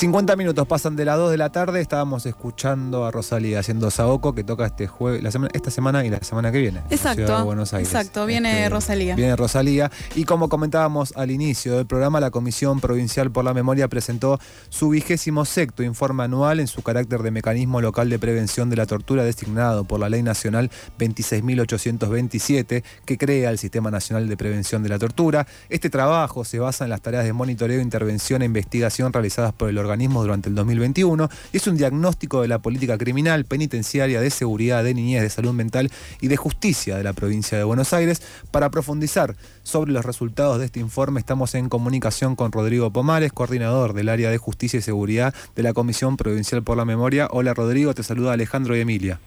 50 minutos pasan de las 2 de la tarde, estábamos escuchando a Rosalía haciendo Saoco que toca este jueves, la semana, esta semana y la semana que viene. en la ciudad de Exacto, Buenos Aires. exacto, viene Este, Rosalía. Viene Rosalía. Y como comentábamos al inicio del programa, la Comisión Provincial por la Memoria presentó su vigésimo sexto informe anual en su carácter de mecanismo local de prevención de la tortura designado por la Ley Nacional 26.827 que crea el Sistema Nacional de Prevención de la Tortura. Este trabajo se basa en las tareas de monitoreo, intervención e investigación realizadas por el organismo durante el 2021 y es un diagnóstico de la política criminal, penitenciaria, de seguridad, de niñez, de salud mental y de justicia de la provincia de Buenos Aires. Para profundizar sobre los resultados de este informe estamos en comunicación con Rodrigo Pomares, coordinador del área de justicia y seguridad de la Comisión Provincial por la Memoria. Hola Rodrigo, te saluda Alejandro y Emilia.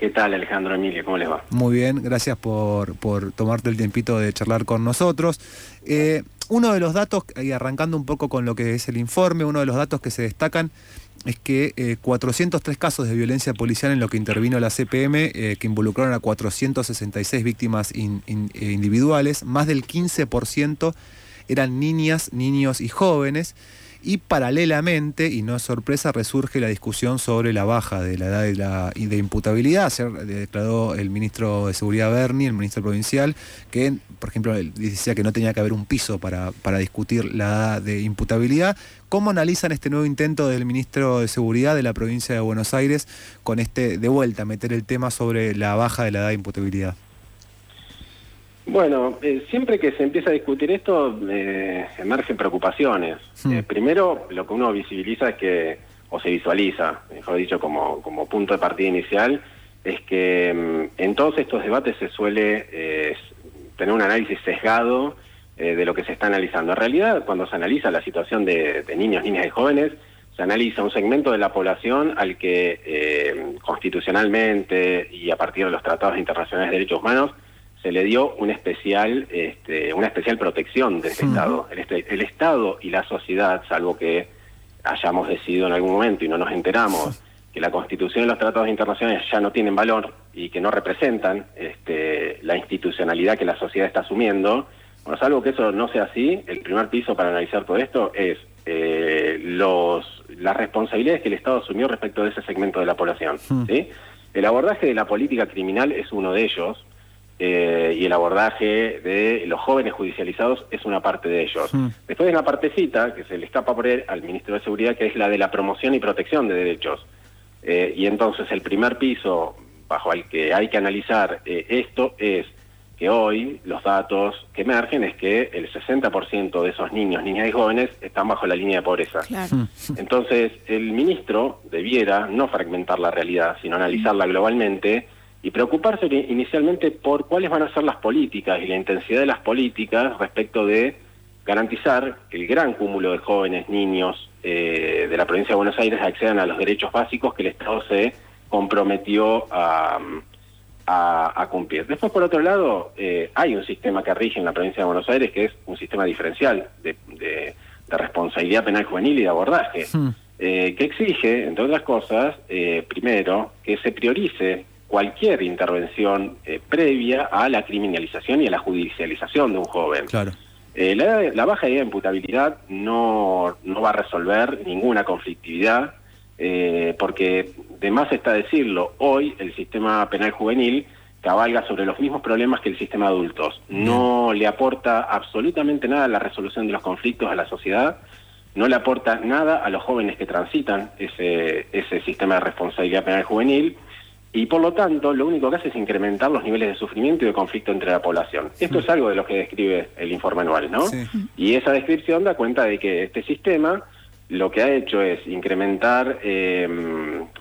¿Qué tal, Alejandro Emilio? ¿Cómo les va? Muy bien, gracias por, por tomarte el tiempito de charlar con nosotros. Eh, uno de los datos, y arrancando un poco con lo que es el informe, uno de los datos que se destacan es que eh, 403 casos de violencia policial en lo que intervino la CPM, eh, que involucraron a 466 víctimas eh, individuales, más del 15% eran niñas, niños y jóvenes. Y paralelamente, y no es sorpresa, resurge la discusión sobre la baja de la edad de, de imputabilidad. Ayer declaró el ministro de Seguridad Berni, el ministro provincial, que, por ejemplo, decía que no tenía que haber un piso para, para discutir la edad de imputabilidad. ¿Cómo analizan este nuevo intento del ministro de Seguridad de la provincia de Buenos Aires con este, de vuelta, meter el tema sobre la baja de la edad de imputabilidad? Bueno, eh, siempre que se empieza a discutir esto, eh, emergen preocupaciones. Hmm. Eh, primero, lo que uno visibiliza es que, o se visualiza, mejor dicho, como, como punto de partida inicial, es que mm, en todos estos debates se suele eh, tener un análisis sesgado eh, de lo que se está analizando. En realidad, cuando se analiza la situación de, de niños, niñas y jóvenes, se analiza un segmento de la población al que eh, constitucionalmente y a partir de los tratados internacionales de derechos humanos se le dio un especial, este, una especial protección de este Ujú. Estado. El, este- el Estado y la sociedad, salvo que hayamos decidido en algún momento y no nos enteramos que la Constitución y los tratados internacionales ya no tienen valor y que no representan este, la institucionalidad que la sociedad está asumiendo, bueno, salvo que eso no sea así, el primer piso para analizar todo esto es eh, los, las responsabilidades que el Estado asumió respecto de ese segmento de la población. Hmm. ¿sí? El abordaje de la política criminal es uno de ellos, eh, y el abordaje de los jóvenes judicializados es una parte de ellos. Después hay una partecita que se le escapa por él al Ministro de Seguridad, que es la de la promoción y protección de derechos. Eh, y entonces el primer piso bajo el que hay que analizar eh, esto es que hoy los datos que emergen es que el 60% de esos niños, niñas y jóvenes están bajo la línea de pobreza. Claro. Hmm. Entonces, el ministro debiera no fragmentar la realidad, sino analizarla globalmente y preocuparse ini- inicialmente por cuáles van a ser las políticas y la intensidad de las políticas respecto de garantizar que el gran cúmulo de jóvenes, niños eh, de la provincia de Buenos Aires accedan a los derechos básicos que el Estado se comprometió a, a- a cumplir. Después, por otro lado, eh, hay un sistema que rige en la provincia de Buenos Aires que es un sistema diferencial de, de- de responsabilidad penal juvenil y de abordaje, Hmm. eh, que exige, entre otras cosas, eh, primero, que se priorice cualquier intervención eh, previa a la criminalización y a la judicialización de un joven. Claro. Eh, la, la baja de imputabilidad no, no va a resolver ninguna conflictividad, eh, porque de más está decirlo, hoy el sistema penal juvenil cabalga sobre los mismos problemas que el sistema de adultos. No le aporta absolutamente nada a la resolución de los conflictos a la sociedad, no le aporta nada a los jóvenes que transitan ese, ese sistema de responsabilidad penal juvenil, y por lo tanto lo único que hace es incrementar los niveles de sufrimiento y de conflicto entre la población. Esto es algo de lo que describe el informe anual, ¿no? Sí. Y esa descripción da cuenta de que este sistema lo que ha hecho es incrementar eh,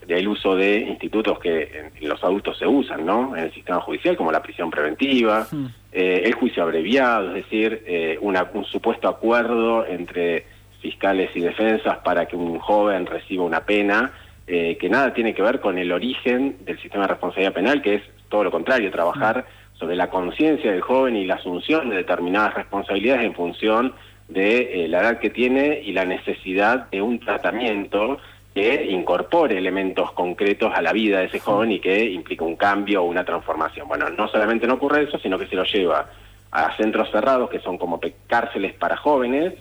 el uso de institutos que en los adultos se usan, ¿no? En el sistema judicial, como la prisión preventiva, eh, el juicio abreviado, es decir, eh, una- un supuesto acuerdo entre fiscales y defensas para que un joven reciba una pena eh, que nada tiene que ver con el origen del sistema de responsabilidad penal, que es todo lo contrario, trabajar sobre la conciencia del joven y la asunción de determinadas responsabilidades en función de eh, la edad que tiene y la necesidad de un tratamiento que incorpore elementos concretos a la vida de ese joven y que implique un cambio o una transformación. Bueno, no solamente no ocurre eso, sino que se lo lleva a centros cerrados que son como cárceles para jóvenes,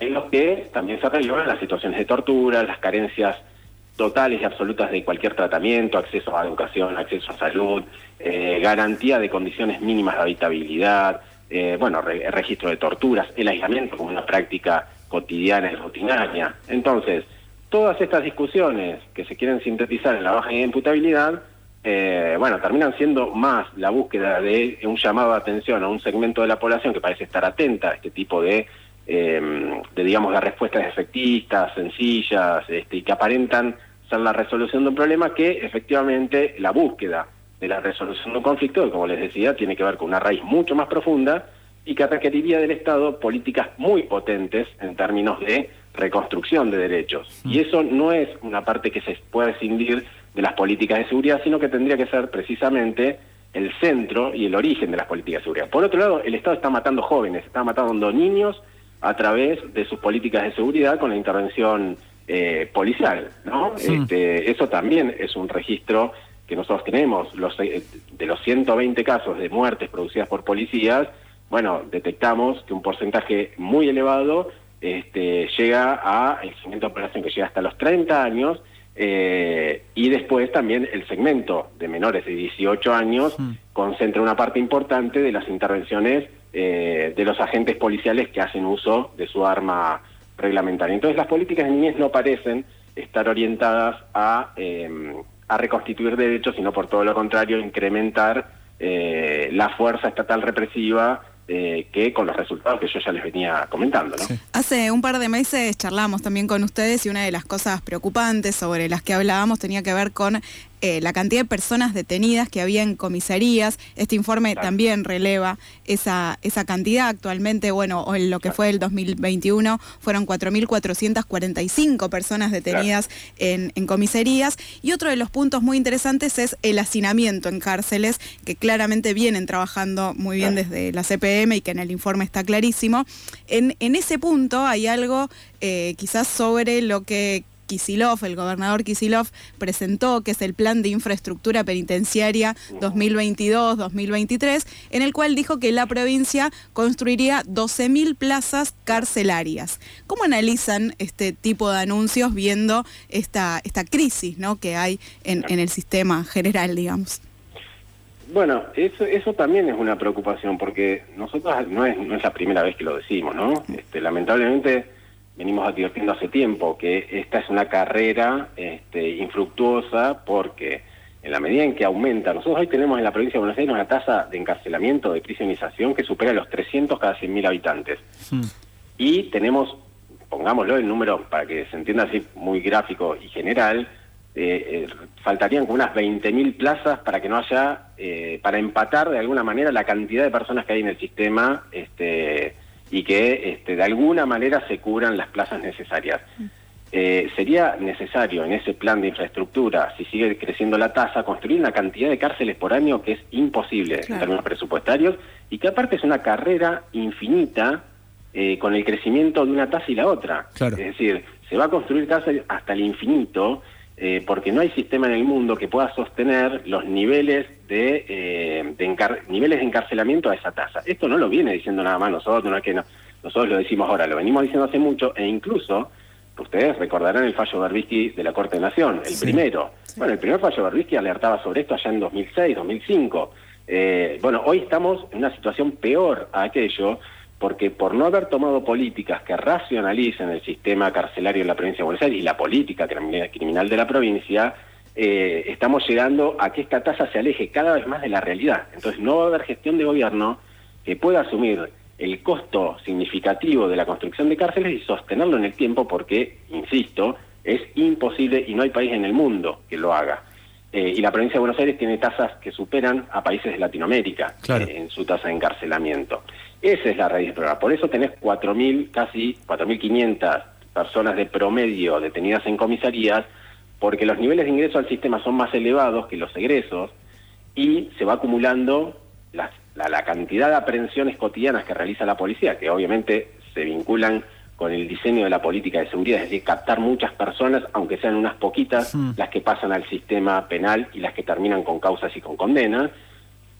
en los que también se relevan las situaciones de tortura, las carencias totales y absolutas de cualquier tratamiento, acceso a educación, acceso a salud, eh, garantía de condiciones mínimas de habitabilidad, eh, bueno, registro de torturas, el aislamiento como una práctica cotidiana y rutinaria. Entonces, todas estas discusiones que se quieren sintetizar en la baja imputabilidad, eh, bueno, terminan siendo más la búsqueda de un llamado de atención a un segmento de la población que parece estar atenta a este tipo de, em, de digamos, de respuestas efectistas, sencillas, este, y que aparentan ser la resolución de un problema que efectivamente la búsqueda de la resolución de un conflicto, que como les decía, tiene que ver con una raíz mucho más profunda y que requeriría del Estado políticas muy potentes en términos de reconstrucción de derechos. Y eso no es una parte que se puede escindir de las políticas de seguridad, sino que tendría que ser precisamente el centro y el origen de las políticas de seguridad. Por otro lado, el Estado está matando jóvenes, está matando niños a través de sus políticas de seguridad con la intervención eh, policial, ¿no? Este, eso también es un registro que nosotros tenemos. Los, eh, de los 120 casos de muertes producidas por policías, bueno, detectamos que un porcentaje muy elevado este, llega a el segmento de operación que llega hasta los 30 años eh, y después también el segmento de menores de 18 años concentra una parte importante de las intervenciones eh, de los agentes policiales que hacen uso de su arma reglamentaria. Entonces las políticas de niñez no parecen estar orientadas a, em, a reconstituir derechos, sino por todo lo contrario, incrementar eh, la fuerza estatal represiva eh, que con los resultados que yo ya les venía comentando. ¿no? Hace un par de meses charlamos también con ustedes y una de las cosas preocupantes sobre las que hablábamos tenía que ver con eh, la cantidad de personas detenidas que había en comisarías. Este informe también releva esa, esa cantidad. Actualmente, bueno, en lo que fue el 2021, fueron 4.445 personas detenidas en, en comisarías. Y otro de los puntos muy interesantes es el hacinamiento en cárceles, que claramente vienen trabajando muy bien desde la CPM y que en el informe está clarísimo. En, en ese punto hay algo eh, quizás sobre lo que Kisilov, el gobernador Kisilov, presentó, que es el Plan de Infraestructura Penitenciaria 2022-2023, en el cual dijo que la provincia construiría 12.000 plazas carcelarias. ¿Cómo analizan este tipo de anuncios viendo esta, esta crisis ¿no? que hay en, el sistema general, digamos? Bueno, eso, eso también es una preocupación porque nosotros no es, no es la primera vez que lo decimos, ¿no? Este, lamentablemente venimos advirtiendo hace tiempo que esta es una carrera este, infructuosa porque en la medida en que aumenta, nosotros hoy tenemos en la provincia de Buenos Aires una tasa de encarcelamiento, de prisionización que supera los 300 cada 100.000 habitantes. Hmm. Y tenemos, pongámoslo el número para que se entienda así muy gráfico y general, eh, eh, faltarían como unas 20.000 plazas para que no haya, eh, para empatar de alguna manera la cantidad de personas que hay en el sistema este, y que este, de alguna manera se cubran las plazas necesarias. Eh, sería necesario en ese plan de infraestructura, si sigue creciendo la tasa, construir una cantidad de cárceles por año que es imposible en términos presupuestarios y que aparte es una carrera infinita eh, con el crecimiento de una tasa y la otra. Es decir, se va a construir cárceles hasta el infinito eh, porque no hay sistema en el mundo que pueda sostener los niveles de, eh, niveles de encarcelamiento a esa tasa. Esto no lo viene diciendo nada más nosotros, no es que nosotros lo decimos ahora, lo venimos diciendo hace mucho e incluso ustedes recordarán el fallo Berbisky de la Corte de Nación, el primero. Bueno, el primer fallo Berbisky alertaba sobre esto allá en 2006, 2005. Eh, bueno, hoy estamos en una situación peor a aquello porque por no haber tomado políticas que racionalicen el sistema carcelario en la provincia de Buenos Aires y la política criminal de la provincia, eh, estamos llegando a que esta tasa se aleje cada vez más de la realidad. Entonces no va a haber gestión de gobierno que pueda asumir el costo significativo de la construcción de cárceles y sostenerlo en el tiempo porque, insisto, es imposible y no hay país en el mundo que lo haga. Eh, y la provincia de Buenos Aires tiene tasas que superan a países de Latinoamérica eh, en su tasa de encarcelamiento. Esa es la raíz del problema. Por eso tenés 4.000, casi 4.500 personas de promedio detenidas en comisarías, porque los niveles de ingreso al sistema son más elevados que los egresos y se va acumulando la, la cantidad de aprehensiones cotidianas que realiza la policía, que obviamente se vinculan con el diseño de la política de seguridad, es decir, captar muchas personas, aunque sean unas poquitas, las que pasan al sistema penal y las que terminan con causas y con condenas,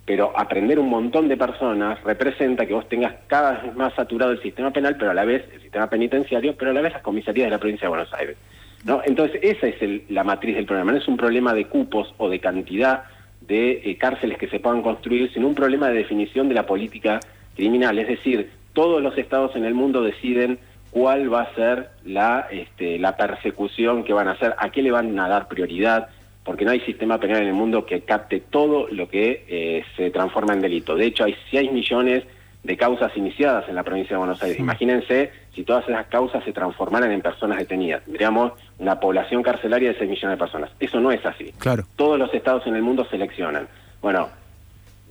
pero aprender un montón de personas representa que vos tengas cada vez más saturado el sistema penal, pero a la vez el sistema penitenciario, pero a la vez las comisarías de la provincia de Buenos Aires. ¿no? Entonces, esa es la matriz del problema. No es un problema de cupos o de cantidad de eh, cárceles que se puedan construir, sino un problema de definición de la política criminal. Es decir, todos los estados en el mundo deciden cuál va a ser la, este, la persecución que van a hacer, a qué le van a dar prioridad, porque no hay sistema penal en el mundo que capte todo lo que eh, se transforma en delito. De hecho, hay 6 millones de causas iniciadas en la provincia de Buenos Aires. Imagínense si todas esas causas se transformaran en personas detenidas. Tendríamos una población carcelaria de 6 millones de personas. Eso no es así. Claro. Todos los estados en el mundo seleccionan. Bueno,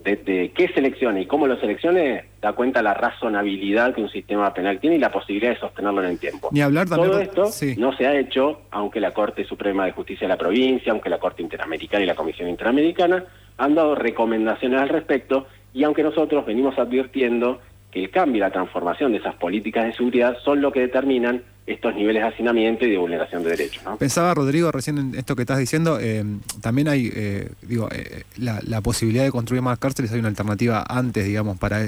de, qué seleccione y cómo lo seleccione, da cuenta la razonabilidad que un sistema penal tiene y la posibilidad de sostenerlo en el tiempo. Ni hablar también, Todo esto no se ha hecho, aunque la Corte Suprema de Justicia de la provincia, aunque la Corte Interamericana y la Comisión Interamericana han dado recomendaciones al respecto y aunque nosotros venimos advirtiendo que el cambio y la transformación de esas políticas de seguridad son lo que determinan estos niveles de hacinamiento y de vulneración de derechos. Pensaba, Rodrigo, recién en esto que estás diciendo, eh, también hay, eh, digo, eh, la, posibilidad de construir más cárceles, hay una alternativa antes, digamos, para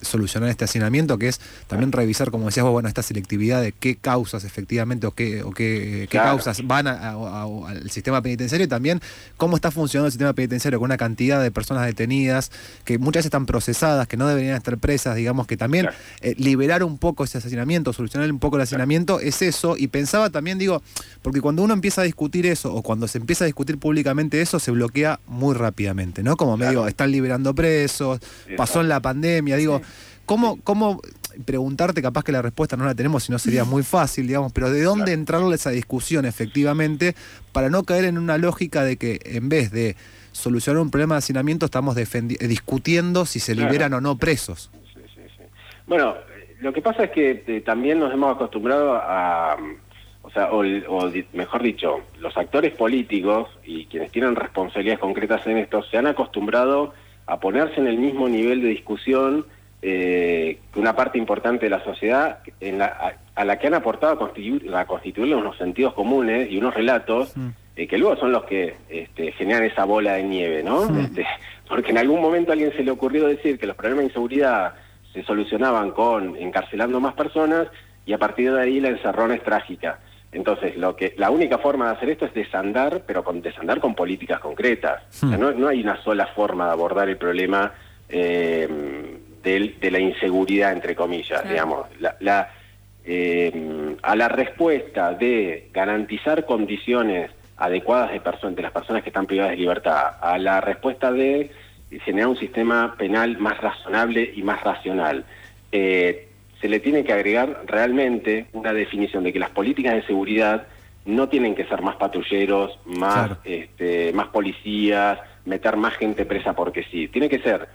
solucionar este hacinamiento, que es también revisar, como decías vos, bueno, esta selectividad de qué causas efectivamente o qué, o qué, causas van al sistema penitenciario y también cómo está funcionando el sistema penitenciario con una cantidad de personas detenidas que muchas veces están procesadas, que no deberían estar presas, digamos, que también liberar un poco ese hacinamiento, solucionar un poco el hacinamiento es eso, y pensaba también, digo, porque cuando uno empieza a discutir eso, o cuando se empieza a discutir públicamente eso, se bloquea muy rápidamente, ¿no? Como medio, están liberando presos, pasó en la pandemia, digo, ¿cómo, ¿cómo preguntarte, capaz que la respuesta no la tenemos, si no sería muy fácil, digamos, pero de dónde entrarle esa discusión efectivamente para no caer en una lógica de que en vez de solucionar un problema de hacinamiento estamos discutiendo si se liberan o no presos. Sí, sí, sí. Bueno, lo que pasa es que eh, también nos hemos acostumbrado a, o sea, o, mejor dicho, los actores políticos y quienes tienen responsabilidades concretas en esto se han acostumbrado a ponerse en el mismo nivel de discusión eh, que una parte importante de la sociedad en la, a, la que han aportado a constituir, a constituirle unos sentidos comunes y unos relatos eh, que luego son los que este, generan esa bola de nieve, ¿no? Este, porque en algún momento a alguien se le ocurrió decir que los problemas de inseguridad se solucionaban con encarcelando más personas y a partir de ahí la encerrona es trágica. Entonces, lo que la única forma de hacer esto es desandar, pero con desandar con políticas concretas. Hmm. no, hay una sola forma de abordar el problema eh, de, la inseguridad, entre comillas, digamos. La, eh, a la respuesta de garantizar condiciones adecuadas de, de las personas que están privadas de libertad, a la respuesta de generar un sistema penal más razonable y más racional. Eh, se le tiene que agregar realmente una definición de que las políticas de seguridad no tienen que ser más patrulleros, más, este, más policías, meter más gente presa porque sí. Tiene que ser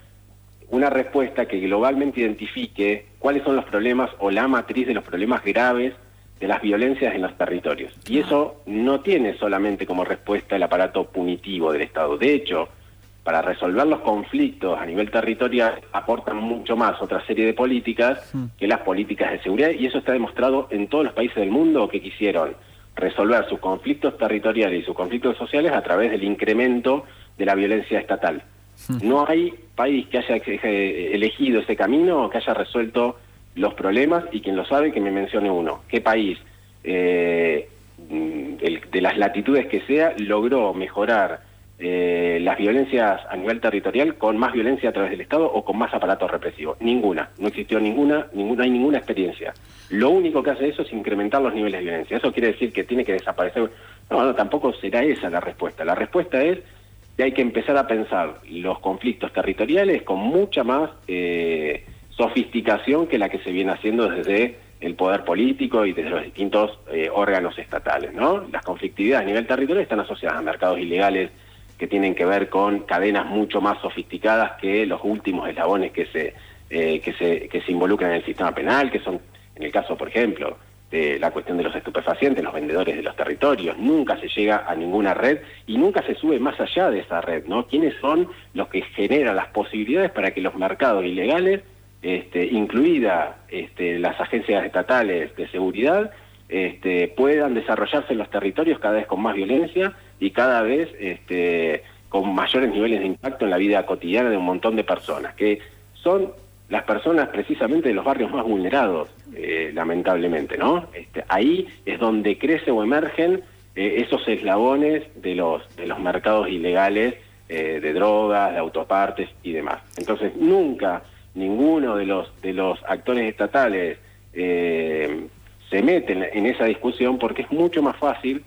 una respuesta que globalmente identifique cuáles son los problemas o la matriz de los problemas graves de las violencias en los territorios. Y eso no tiene solamente como respuesta el aparato punitivo del Estado. De hecho, para resolver los conflictos a nivel territorial aportan mucho más otra serie de políticas que las políticas de seguridad y eso está demostrado en todos los países del mundo que quisieron resolver sus conflictos territoriales y sus conflictos sociales a través del incremento de la violencia estatal. No hay país que haya elegido ese camino o que haya resuelto los problemas y quien lo sabe que me mencione uno. ¿Qué país eh, de las latitudes que sea logró mejorar eh, las violencias a nivel territorial con más violencia a través del Estado o con más aparato represivo. Ninguna, no existió ninguna, ninguna, hay ninguna experiencia. Lo único que hace eso es incrementar los niveles de violencia. Eso quiere decir que tiene que desaparecer. No, no, tampoco será esa la respuesta. La respuesta es que hay que empezar a pensar los conflictos territoriales con mucha más eh, sofisticación que la que se viene haciendo desde el poder político y desde los distintos eh, órganos estatales. ¿no? Las conflictividades a nivel territorial están asociadas a mercados ilegales, que tienen que ver con cadenas mucho más sofisticadas que los últimos eslabones que se, eh, que se, que se involucran en el sistema penal, que son, en el caso, por ejemplo, de la cuestión de los estupefacientes, los vendedores de los territorios, nunca se llega a ninguna red y nunca se sube más allá de esa red, ¿no? ¿Quiénes son los que generan las posibilidades para que los mercados ilegales, este, incluida este, las agencias estatales de seguridad, este, puedan desarrollarse en los territorios cada vez con más violencia y cada vez este, con mayores niveles de impacto en la vida cotidiana de un montón de personas, que son las personas precisamente de los barrios más vulnerados, eh, lamentablemente, ¿no? Este, ahí es donde crece o emergen eh, esos eslabones de los, de los mercados ilegales eh, de drogas, de autopartes y demás. Entonces, nunca ninguno de los, de los actores estatales se mete en, esa discusión porque es mucho más fácil,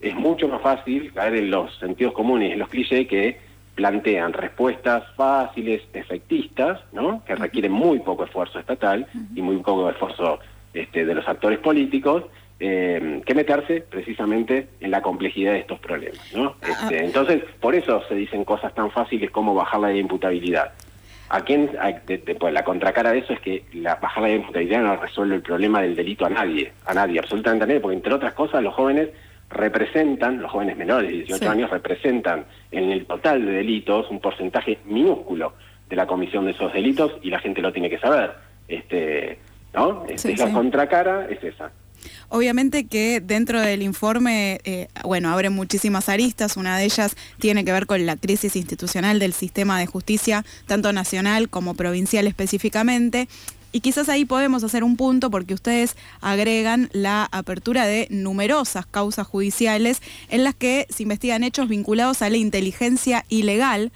es mucho más fácil caer en los sentidos comunes, en los clichés que plantean respuestas fáciles, efectistas, ¿no? que requieren muy poco esfuerzo estatal y muy poco esfuerzo este, de los actores políticos, eh, que meterse precisamente en la complejidad de estos problemas. ¿no? Ah, este, ah. entonces, por eso se dicen cosas tan fáciles como bajar la imputabilidad. ¿A quién, pues, la contracara de eso es que la, bajar la imputabilidad no resuelve el problema del delito a nadie, a nadie, absolutamente a nadie, porque entre otras cosas los jóvenes representan, los jóvenes menores de 18 años representan en el total de delitos un porcentaje minúsculo de la comisión de esos delitos y la gente lo tiene que saber. Este, ¿no? Este, la contracara es esa. Obviamente que dentro del informe, eh, bueno, abre muchísimas aristas, una de ellas tiene que ver con la crisis institucional del sistema de justicia, tanto nacional como provincial específicamente, y quizás ahí podemos hacer un punto porque ustedes agregan la apertura de numerosas causas judiciales en las que se investigan hechos vinculados a la inteligencia ilegal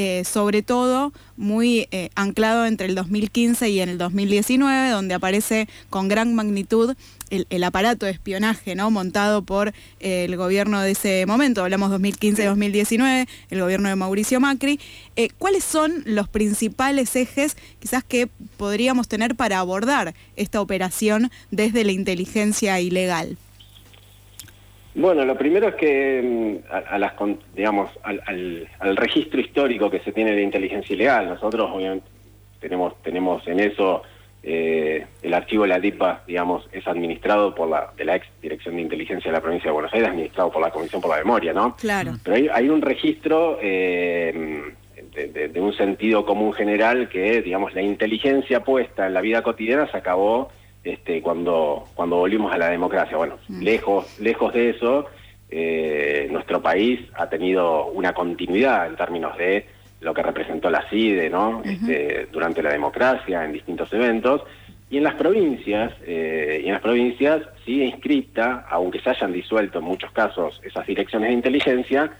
eh, sobre todo muy eh, anclado entre el 2015 y en el 2019, donde aparece con gran magnitud el, aparato de espionaje ¿no? montado por eh, el gobierno de ese momento, hablamos 2015-2019, el gobierno de Mauricio Macri. ¿Cuáles son los principales ejes quizás que podríamos tener para abordar esta operación desde la inteligencia ilegal? Bueno, lo primero es que mm, a, las, digamos, al, registro histórico que se tiene de inteligencia ilegal, nosotros obviamente tenemos, tenemos en eso eh, el archivo de la DIPA, digamos, es administrado por la de la ex Dirección de Inteligencia de la Provincia de Buenos Aires, administrado por la Comisión por la Memoria, ¿no? Claro. Pero hay, un registro eh, de, de, un sentido común general que, digamos, la inteligencia puesta en la vida cotidiana se acabó este, cuando, cuando volvimos a la democracia. Bueno, mm. lejos, lejos de eso, eh, nuestro país ha tenido una continuidad en términos de lo que representó la CIDE ¿no? Este, durante la democracia en distintos eventos. Y en las provincias, eh, y en las provincias sigue inscripta, aunque se hayan disuelto en muchos casos esas direcciones de inteligencia,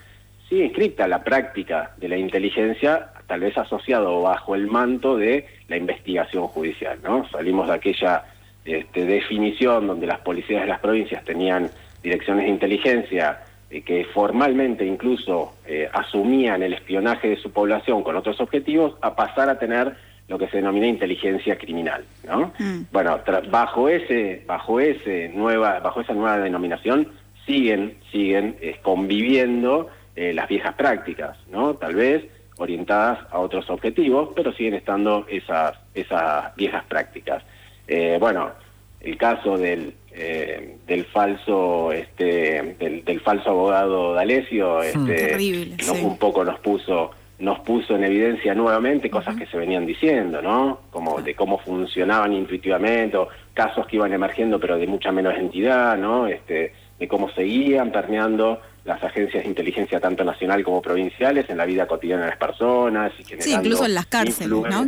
sigue inscripta la práctica de la inteligencia, tal vez asociado bajo el manto de la investigación judicial, ¿no? Salimos de aquella este, definición donde las policías de las provincias tenían direcciones de inteligencia eh, que formalmente incluso eh, asumían el espionaje de su población con otros objetivos, a pasar a tener lo que se denomina inteligencia criminal, ¿no? Mm. Bueno, bajo ese, bajo ese nueva, bajo esa nueva denominación siguen, siguen eh, conviviendo las viejas prácticas, ¿no? Tal vez orientadas a otros objetivos, pero siguen estando esas, esas viejas prácticas. Eh, bueno, el caso del, eh, del falso este del, falso abogado D'Alessio hmm. este, un poco nos puso nos puso en evidencia nuevamente cosas que se venían diciendo, ¿no? Como de cómo funcionaban intuitivamente, casos que iban emergiendo pero de mucha menos entidad, ¿no? Este, de cómo seguían permeando las agencias de inteligencia tanto nacional como provinciales en la vida cotidiana de las personas y sí, incluso en las cárceles, ¿no?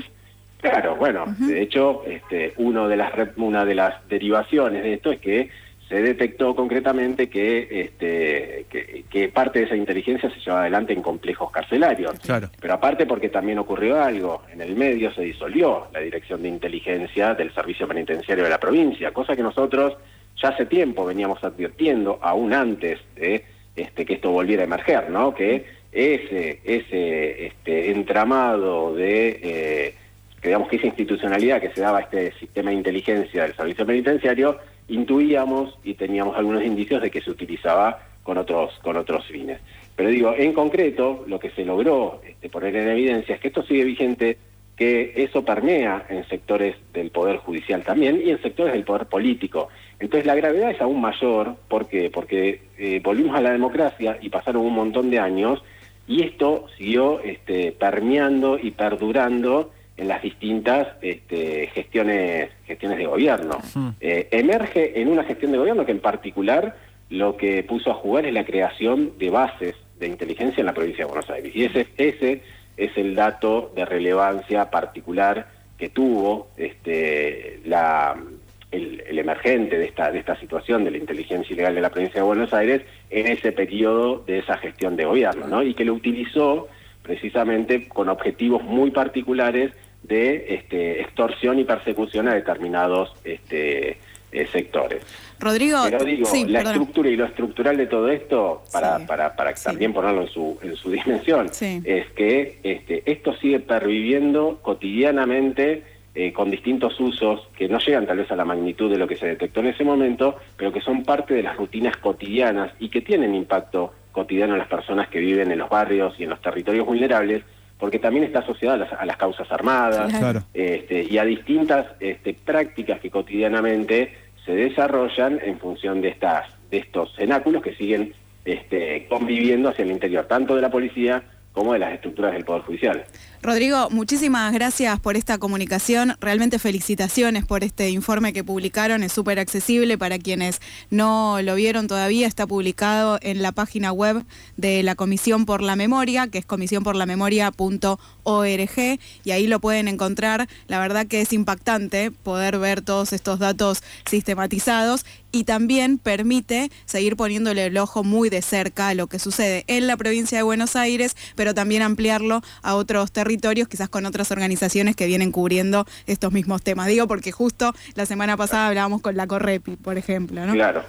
Claro, bueno, de hecho, este, uno de las, una de las derivaciones de esto es que se detectó concretamente que, este, que, parte de esa inteligencia se lleva adelante en complejos carcelarios. Claro. Pero aparte porque también ocurrió algo, en el medio se disolvió la dirección de inteligencia del servicio penitenciario de la provincia, cosa que nosotros ya hace tiempo veníamos advirtiendo, aún antes de este, que esto volviera a emerger, ¿no? Que ese, ese este, entramado de... Eh, que digamos que esa institucionalidad que se daba a este sistema de inteligencia del servicio penitenciario, intuíamos y teníamos algunos indicios de que se utilizaba con otros, con otros fines. Pero digo, en concreto, lo que se logró este, poner en evidencia es que esto sigue vigente, que eso permea en sectores del Poder Judicial también y en sectores del Poder Político. Entonces la gravedad es aún mayor, ¿por qué? Porque eh, volvimos a la democracia y pasaron un montón de años y esto siguió este, permeando y perdurando en las distintas este, gestiones, gestiones de gobierno. Eh, emerge en una gestión de gobierno que en particular lo que puso a jugar es la creación de bases de inteligencia en la provincia de Buenos Aires. Y ese, ese es el dato de relevancia particular que tuvo este, la, el, emergente de esta, de esta situación de la inteligencia ilegal de la provincia de Buenos Aires en ese periodo de esa gestión de gobierno, ¿no? Y que lo utilizó precisamente con objetivos muy particulares de este, extorsión y persecución a determinados este, eh, sectores. Rodrigo, Pero digo, la estructura y lo estructural de todo esto, para, para, para también ponerlo en su, en su dimensión, es que este, esto sigue perviviendo cotidianamente eh, con distintos usos que no llegan tal vez a la magnitud de lo que se detectó en ese momento, pero que son parte de las rutinas cotidianas y que tienen impacto cotidiano en las personas que viven en los barrios y en los territorios vulnerables, porque también está asociada a las, causas armadas este, y a distintas este, prácticas que cotidianamente se desarrollan en función de estas de estos cenáculos que siguen este, conviviendo hacia el interior, tanto de la policía como de las estructuras del Poder Judicial. Rodrigo, muchísimas gracias por esta comunicación. Realmente felicitaciones por este informe que publicaron. Es súper accesible para quienes no lo vieron todavía. Está publicado en la página web de la Comisión por la Memoria, que es comisiónporlamemoria.org, y ahí lo pueden encontrar. La verdad que es impactante poder ver todos estos datos sistematizados y también permite seguir poniéndole el ojo muy de cerca a lo que sucede en la provincia de Buenos Aires, pero también ampliarlo a otros territorios territorios, quizás con otras organizaciones que vienen cubriendo estos mismos temas. Digo, porque justo la semana pasada hablábamos con la Correpi, por ejemplo, ¿no? Claro.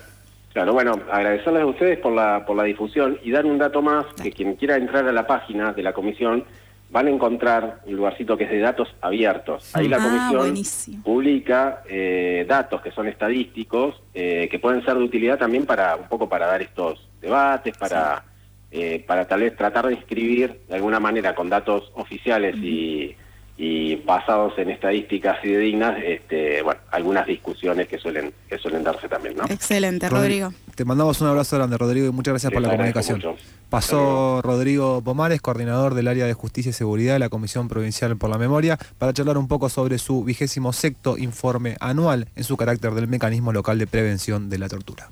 Claro, bueno, agradecerles a ustedes por la, por la difusión y dar un dato más, que quien quiera entrar a la página de la comisión van a encontrar un lugarcito que es de datos abiertos. Ahí la ah, comisión publica eh, datos que son estadísticos, eh, que pueden ser de utilidad también para un poco para dar estos debates, para eh, para tal vez tratar de inscribir de alguna manera con datos oficiales y, basados en estadísticas fidedignas, este, bueno, algunas discusiones que suelen, que suelen darse también, ¿no? Excelente, Rodrigo. Te mandamos un abrazo grande, Rodrigo, y muchas gracias por la comunicación. Pasó Rodrigo Pomares, coordinador del área de justicia y seguridad de la Comisión Provincial por la Memoria, para charlar un poco sobre su vigésimo sexto informe anual en su carácter del mecanismo local de prevención de la tortura.